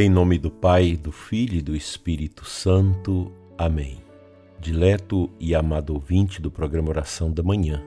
Em nome do Pai, do Filho e do Espírito Santo. Amém. Dileto e amado ouvinte do programa Oração da Manhã,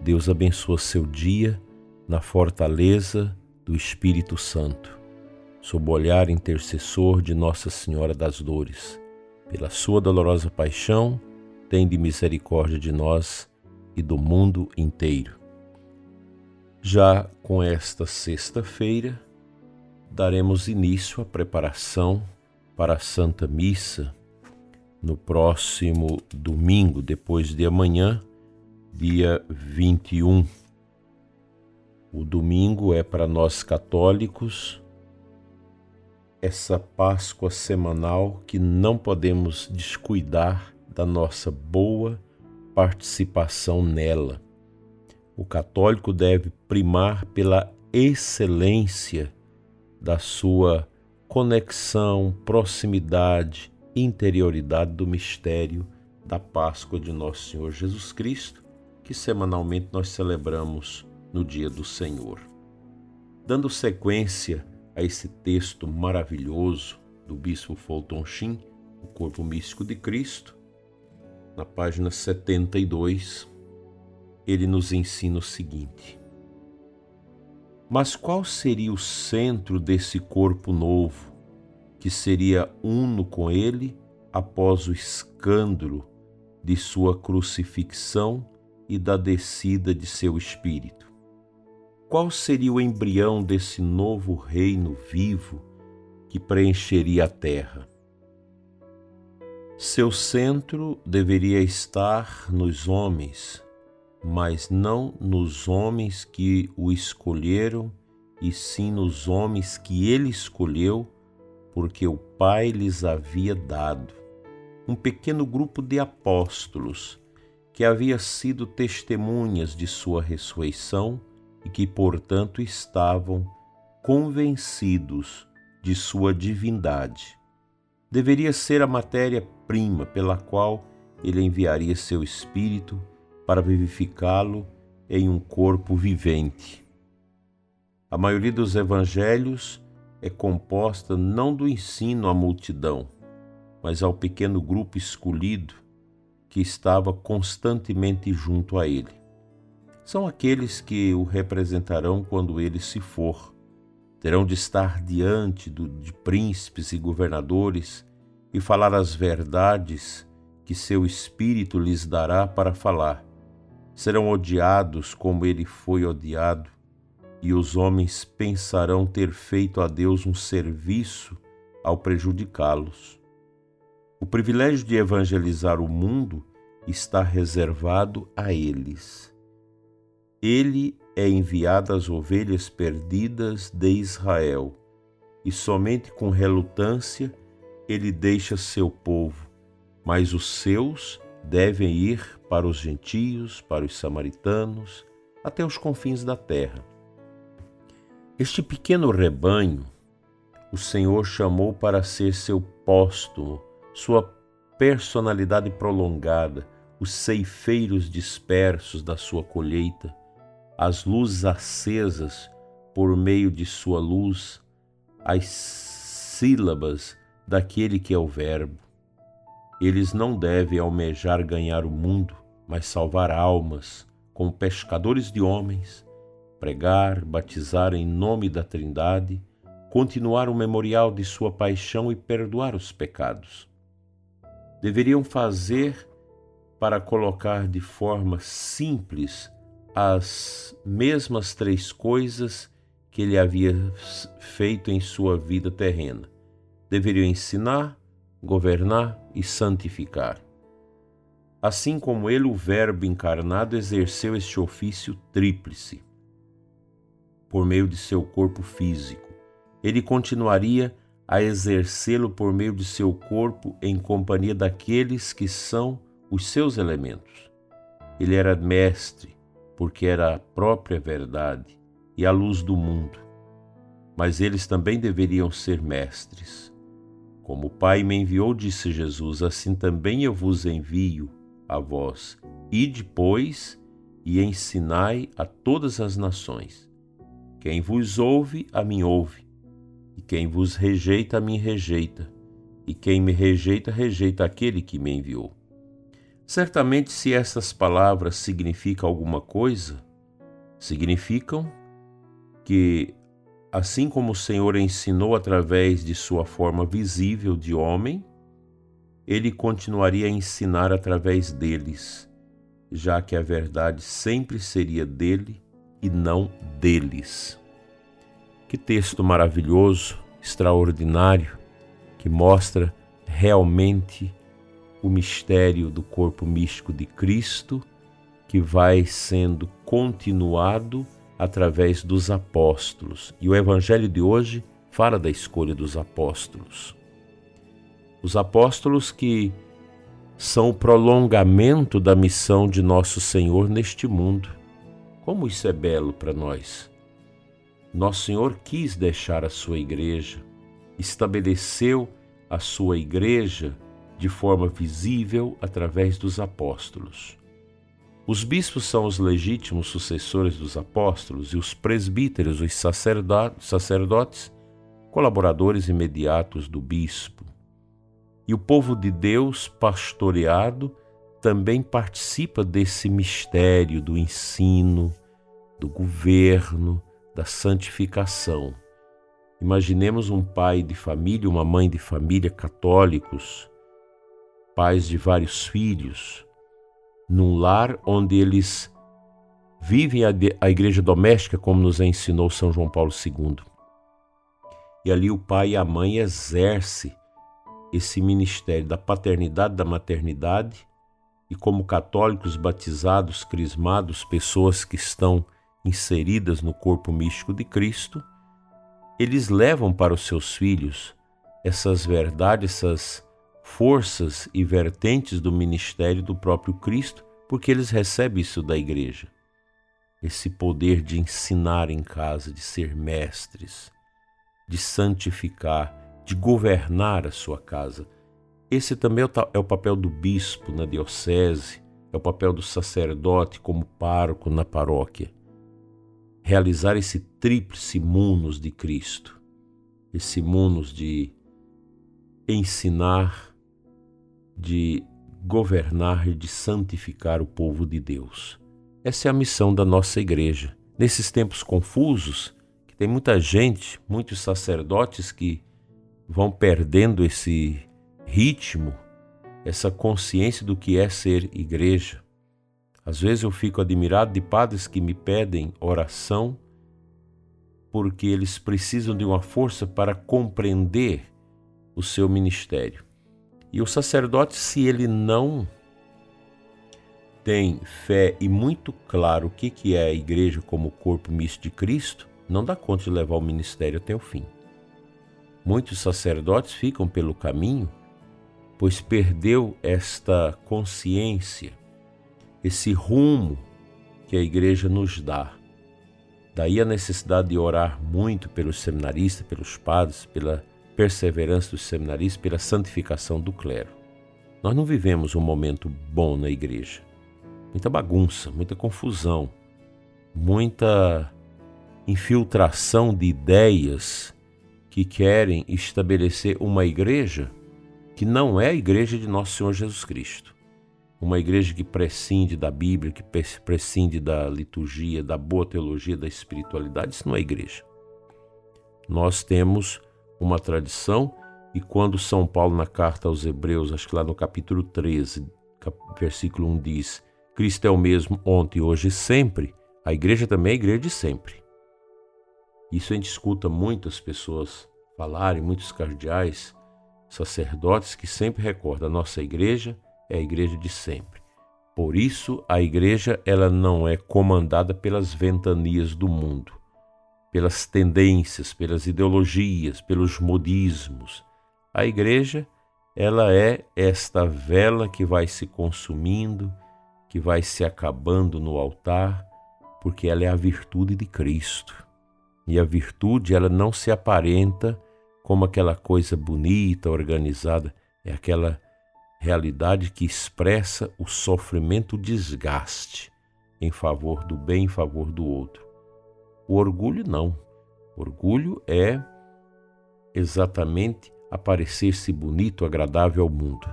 Deus abençoa seu dia na fortaleza do Espírito Santo, sob o olhar intercessor de Nossa Senhora das Dores. Pela sua dolorosa paixão, de misericórdia de nós e do mundo inteiro. Já com esta sexta-feira, daremos início à preparação para a Santa Missa no próximo domingo, depois de amanhã, dia 21. O domingo é para nós católicos essa Páscoa semanal que não podemos descuidar da nossa boa participação nela. O católico deve primar pela excelência da sua conexão, proximidade, interioridade do mistério da Páscoa de Nosso Senhor Jesus Cristo, que semanalmente nós celebramos no dia do Senhor. Dando sequência a esse texto maravilhoso do bispo Fulton Sheen, O Corpo Místico de Cristo, na página 72, ele nos ensina o seguinte: mas qual seria o centro desse corpo novo, que seria uno com ele após o escândalo de sua crucifixão e da descida de seu espírito? Qual seria o embrião desse novo reino vivo que preencheria a terra? Seu centro deveria estar nos homens mas não nos homens que o escolheram, e sim nos homens que ele escolheu, porque o Pai lhes havia dado. Um pequeno grupo de apóstolos que havia sido testemunhas de sua ressurreição e que, portanto, estavam convencidos de sua divindade. Deveria ser a matéria-prima pela qual ele enviaria seu Espírito para vivificá-lo em um corpo vivente. A maioria dos evangelhos é composta não do ensino à multidão, mas ao pequeno grupo escolhido que estava constantemente junto a ele. São aqueles que o representarão quando ele se for. Terão de estar diante do, de príncipes e governadores e falar as verdades que seu espírito lhes dará para falar serão odiados como ele foi odiado, e os homens pensarão ter feito a Deus um serviço ao prejudicá-los. O privilégio de evangelizar o mundo está reservado a eles. Ele é enviado às ovelhas perdidas de Israel, e somente com relutância ele deixa seu povo, mas os seus devem ir para os gentios, para os samaritanos, até os confins da terra. Este pequeno rebanho o Senhor chamou para ser seu póstumo, sua personalidade prolongada, os ceifeiros dispersos da sua colheita, as luzes acesas por meio de sua luz, as sílabas daquele que é o Verbo. Eles não devem almejar ganhar o mundo, mas salvar almas, como pescadores de homens, pregar, batizar em nome da Trindade, continuar o memorial de sua paixão e perdoar os pecados. Deveriam fazer para colocar de forma simples as mesmas três coisas que ele havia feito em sua vida terrena. Deveriam ensinar, governar e santificar. Assim como ele, o Verbo encarnado, exerceu este ofício tríplice por meio de seu corpo físico. Ele continuaria a exercê-lo por meio de seu corpo em companhia daqueles que são os seus elementos. Ele era mestre, porque era a própria verdade e a luz do mundo. Mas eles também deveriam ser mestres. Como o Pai me enviou, disse Jesus, assim também eu vos envio a vós. E depois e ensinai a todas as nações. Quem vos ouve, a mim ouve. E quem vos rejeita, me rejeita. E quem me rejeita, rejeita aquele que me enviou. Certamente, se essas palavras significam alguma coisa, significam que, assim como o Senhor ensinou através de sua forma visível de homem, ele continuaria a ensinar através deles, já que a verdade sempre seria dele e não deles. Que texto maravilhoso, extraordinário, que mostra realmente o mistério do corpo místico de Cristo, que vai sendo continuado através dos apóstolos. E o evangelho de hoje fala da escolha dos apóstolos. Os apóstolos que são o prolongamento da missão de nosso Senhor neste mundo. Como isso é belo para nós. Nosso Senhor quis deixar a sua igreja, estabeleceu a sua igreja de forma visível através dos apóstolos. Os bispos são os legítimos sucessores dos apóstolos e os presbíteros, os sacerdotes, colaboradores imediatos do bispo. E o povo de Deus, pastoreado, também participa desse mistério do ensino, do governo, da santificação. Imaginemos um pai de família, uma mãe de família católicos, pais de vários filhos, num lar onde eles vivem a, a igreja doméstica, como nos ensinou São João Paulo II. E ali o pai e a mãe exercem esse ministério da paternidade, da maternidade, e como católicos batizados, crismados, pessoas que estão inseridas no corpo místico de Cristo, eles levam para os seus filhos essas verdades, essas forças e vertentes do ministério do próprio Cristo, porque eles recebem isso da igreja. Esse poder de ensinar em casa, de ser mestres, de santificar, de governar a sua casa. Esse também é o papel do bispo na diocese, é o papel do sacerdote como pároco na paróquia. Realizar esse tríplice munus de Cristo, esse munus de ensinar, de governar e de santificar o povo de Deus. Essa é a missão da nossa igreja. Nesses tempos confusos, que tem muita gente, muitos sacerdotes que vão perdendo esse ritmo, essa consciência do que é ser igreja. Às vezes eu fico admirado de padres que me pedem oração porque eles precisam de uma força para compreender o seu ministério. E o sacerdote, se ele não tem fé e muito claro o que, que é a igreja como corpo misto de Cristo, não dá conta de levar o ministério até o fim. Muitos sacerdotes ficam pelo caminho, pois perdeu esta consciência, esse rumo que a igreja nos dá. Daí a necessidade de orar muito pelos seminaristas, pelos padres, pela perseverança dos seminaristas, pela santificação do clero. Nós não vivemos um momento bom na igreja. Muita bagunça, muita confusão, muita infiltração de ideias que querem estabelecer uma igreja que não é a igreja de nosso Senhor Jesus Cristo. Uma igreja que prescinde da Bíblia, que prescinde da liturgia, da boa teologia, da espiritualidade. Isso não é igreja. Nós temos uma tradição, e quando São Paulo, na carta aos Hebreus, acho que lá no capítulo 13, versículo 1, diz: Cristo é o mesmo ontem, hoje e sempre, a igreja também é a igreja de sempre. Isso a gente escuta muitas pessoas falarem, muitos cardeais, sacerdotes que sempre recordam: a nossa igreja é a igreja de sempre. Por isso, a igreja ela não é comandada pelas ventanias do mundo pelas tendências, pelas ideologias, pelos modismos. A igreja, ela é esta vela que vai se consumindo, que vai se acabando no altar, porque ela é a virtude de Cristo. E a virtude, ela não se aparenta como aquela coisa bonita, organizada, é aquela realidade que expressa o sofrimento, o desgaste em favor do bem, em favor do outro. O orgulho não. O orgulho é exatamente aparecer-se bonito, agradável ao mundo.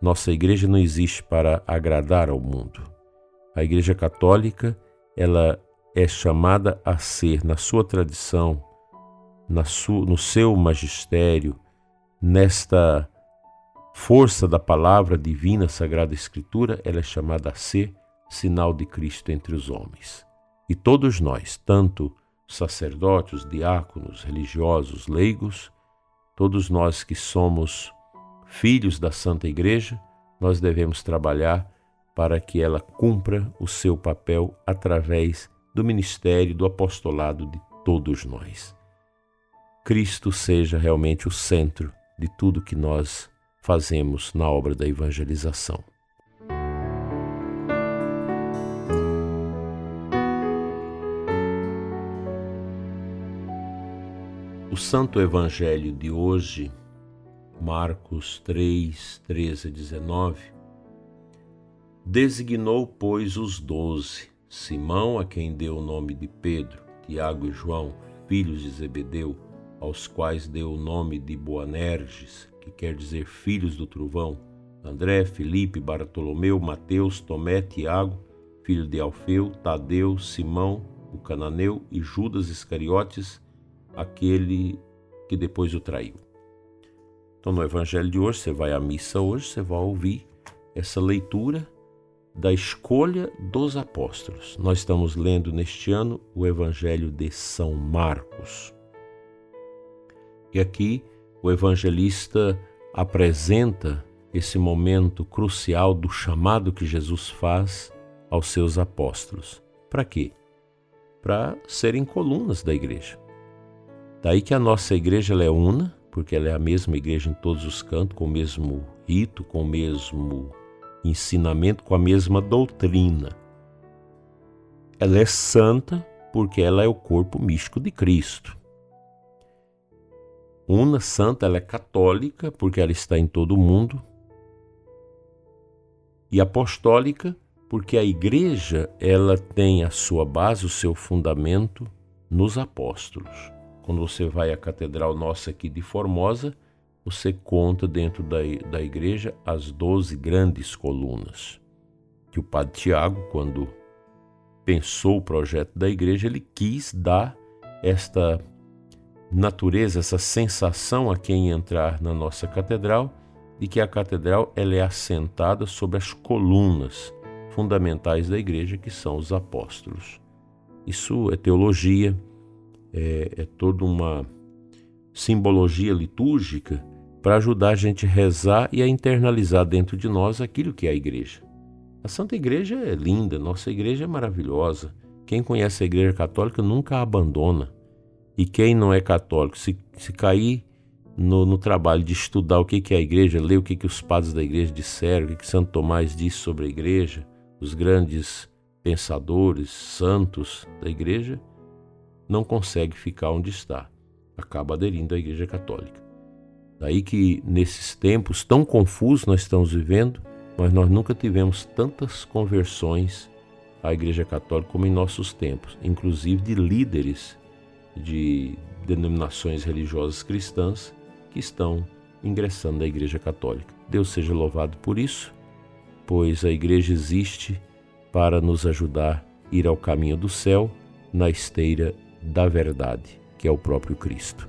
Nossa igreja não existe para agradar ao mundo. A Igreja Católica, ela é chamada a ser, na sua tradição, na sua, no seu magistério, nesta força da palavra divina, Sagrada Escritura, ela é chamada a ser sinal de Cristo entre os homens. E todos nós, tanto sacerdotes, diáconos, religiosos, leigos, todos nós que somos filhos da Santa Igreja, nós devemos trabalhar para que ela cumpra o seu papel através do ministério, do apostolado de todos nós. Cristo seja realmente o centro de tudo que nós fazemos na obra da evangelização. O Santo Evangelho de hoje, Marcos 3, 13 a 19, designou, pois, os doze, Simão, a quem deu o nome de Pedro, Tiago e João, filhos de Zebedeu, aos quais deu o nome de Boanerges, que quer dizer filhos do trovão, André, Felipe, Bartolomeu, Mateus, Tomé, Tiago, filho de Alfeu, Tadeu, Simão, o cananeu e Judas Iscariotes, aquele que depois o traiu. Então, no Evangelho de hoje, você vai à missa hoje, você vai ouvir essa leitura da escolha dos apóstolos. Nós estamos lendo neste ano o Evangelho de São Marcos. E aqui o evangelista apresenta esse momento crucial do chamado que Jesus faz aos seus apóstolos. Para quê? Para serem colunas da igreja. Daí que a nossa igreja é una, porque ela é a mesma igreja em todos os cantos, com o mesmo rito, com o mesmo ensinamento, com a mesma doutrina. Ela é santa porque ela é o corpo místico de Cristo. Una, santa, ela é católica porque ela está em todo o mundo. E apostólica porque a igreja ela tem a sua base, o seu fundamento nos apóstolos. Quando você vai à Catedral Nossa aqui de Formosa, você conta dentro da, da igreja as doze grandes colunas. Que o Padre Tiago, quando pensou o projeto da igreja, ele quis dar esta natureza, essa sensação a quem entrar na nossa catedral de que a catedral ela é assentada sobre as colunas fundamentais da igreja, que são os apóstolos. Isso é teologia, é, é toda uma simbologia litúrgica para ajudar a gente a rezar e a internalizar dentro de nós aquilo que é a igreja. A Santa Igreja é linda, nossa igreja é maravilhosa. Quem conhece a Igreja Católica nunca a abandona. E quem não é católico, se, se cair no, no, trabalho de estudar o que, que é a igreja, ler o que, que os padres da igreja disseram, o que, que Santo Tomás disse sobre a igreja, os grandes pensadores, santos da igreja, não consegue ficar onde está, acaba aderindo à Igreja Católica. Daí que nesses tempos tão confusos nós estamos vivendo, mas nós nunca tivemos tantas conversões à Igreja Católica como em nossos tempos, inclusive de líderes de denominações religiosas cristãs que estão ingressando na Igreja Católica. Deus seja louvado por isso, pois a Igreja existe para nos ajudar a ir ao caminho do céu na esteira da verdade, que é o próprio Cristo.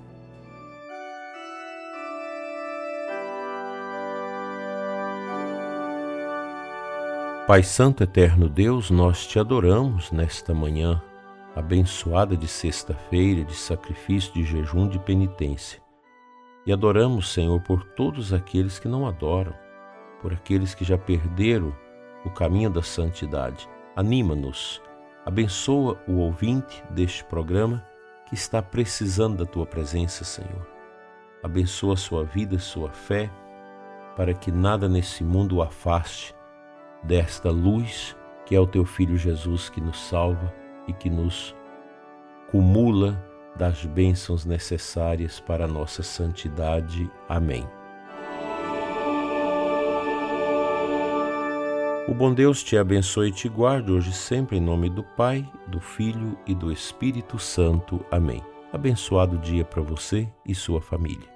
Pai Santo Eterno Deus, nós te adoramos nesta manhã, abençoada de sexta-feira, de sacrifício, de jejum, de penitência. E adoramos, Senhor, por todos aqueles que não adoram, por aqueles que já perderam o caminho da santidade. Anima-nos Abençoa o ouvinte deste programa que está precisando da tua presença, Senhor. Abençoa sua vida, sua fé, para que nada nesse mundo o afaste desta luz que é o teu filho Jesus que nos salva e que nos cumula das bênçãos necessárias para a nossa santidade. Amém. O bom Deus te abençoe e te guarde hoje sempre em nome do Pai, do Filho e do Espírito Santo. Amém. Abençoado dia para você e sua família.